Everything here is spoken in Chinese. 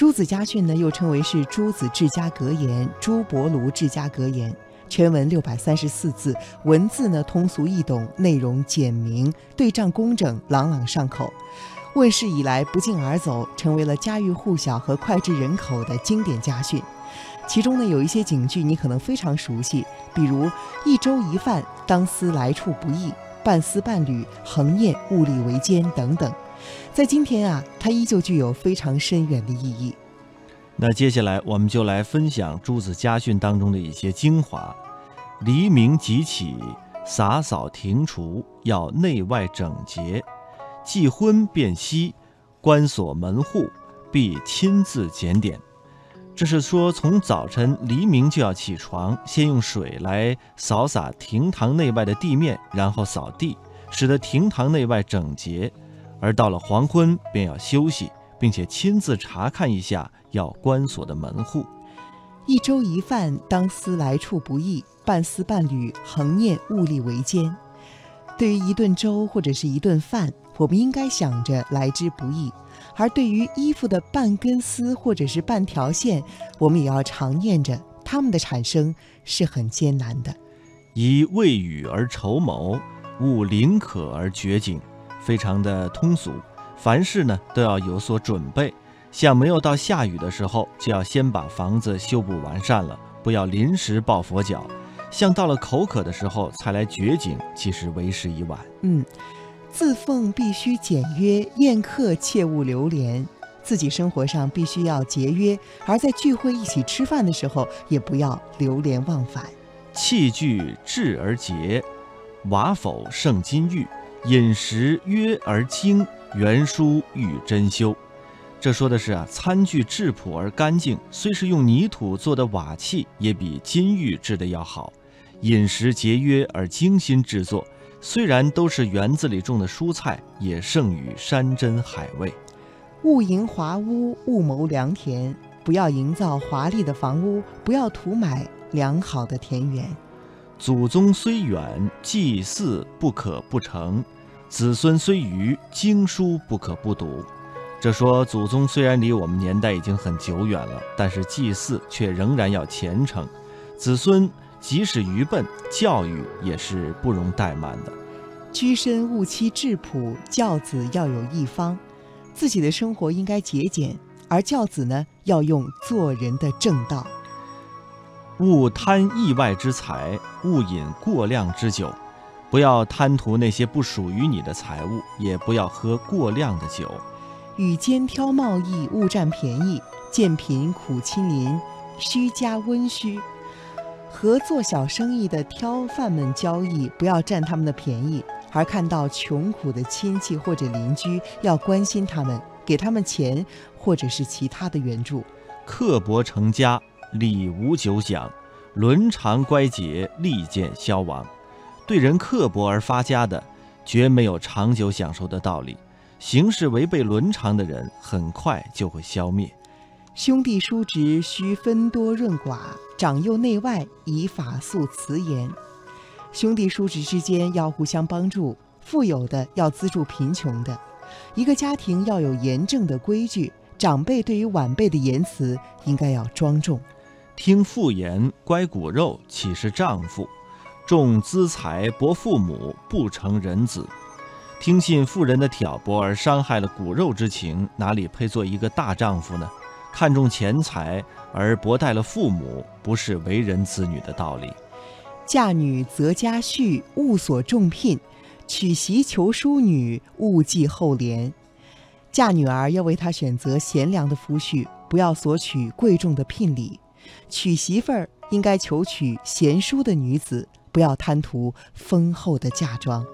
朱子家训呢，又称为是朱子治家格言、朱伯庐治家格言。全文六百三十四字，文字呢通俗易懂，内容简明，对仗工整，朗朗上口。问世以来不胫而走，成为了家喻户晓和脍炙人口的经典家训。其中呢有一些警句你可能非常熟悉，比如“一粥一饭，当思来处不易；半丝半缕，恒念物力维艰”等等。在今天啊，它依旧具有非常深远的意义。那接下来我们就来分享朱子家训当中的一些精华。黎明即起，洒扫庭除，要内外整洁；既昏便息，关锁门户，必亲自检点。这是说，从早晨黎明就要起床，先用水来扫洒庭堂内外的地面，然后扫地，使得庭堂内外整洁；而到了黄昏，便要休息，并且亲自查看一下要关锁的门户。一粥一饭，当思来处不易；半丝半缕，恒念物力维艰。对于一顿粥或者是一顿饭，我们应该想着来之不易；而对于衣服的半根丝或者是半条线，我们也要常念着它们的产生是很艰难的。以未雨而绸缪，勿临渴而掘井，非常的通俗。凡事呢都要有所准备。像没有到下雨的时候，就要先把房子修补完善了，不要临时抱佛脚；像到了口渴的时候才来掘井，其实为时已晚。嗯，自奉必须简约，宴客切勿流连。自己生活上必须要节约，而在聚会一起吃饭的时候，也不要流连忘返。器具质而洁，瓦否胜金玉；饮食约而精，原书欲珍馐。这说的是啊，餐具质朴而干净，虽是用泥土做的瓦器，也比金玉制的要好；饮食节约而精心制作，虽然都是园子里种的蔬菜，也胜于山珍海味。勿营华屋，勿谋良田，不要营造华丽的房屋，不要图买良好的田园。祖宗虽远，祭祀不可不成；子孙虽愚，经书不可不读。这说祖宗虽然离我们年代已经很久远了，但是祭祀却仍然要虔诚；子孙即使愚笨，教育也是不容怠慢的。居身勿欺质朴，教子要有一方。自己的生活应该节俭，而教子呢，要用做人的正道。勿贪意外之财，勿饮过量之酒。不要贪图那些不属于你的财物，也不要喝过量的酒。与肩挑贸易，勿占便宜；见贫苦亲邻，须加温虚。和做小生意的挑贩们交易，不要占他们的便宜；而看到穷苦的亲戚或者邻居，要关心他们，给他们钱或者是其他的援助。刻薄成家，礼无久享；伦常乖节，利见消亡。对人刻薄而发家的，绝没有长久享受的道理。行事违背伦常的人，很快就会消灭。兄弟叔侄需分多润寡，长幼内外以法素辞严。兄弟叔侄之间要互相帮助，富有的要资助贫穷的。一个家庭要有严正的规矩，长辈对于晚辈的言辞应该要庄重。听妇言，乖骨肉，岂是丈夫？重资财，薄父母，不成人子。听信妇人的挑拨而伤害了骨肉之情，哪里配做一个大丈夫呢？看重钱财而薄待了父母，不是为人子女的道理。嫁女择家婿，勿所重聘；娶媳求淑女，勿计后廉。嫁女儿要为她选择贤良的夫婿，不要索取贵重的聘礼；娶媳妇儿应该求娶贤淑的女子，不要贪图丰厚的嫁妆。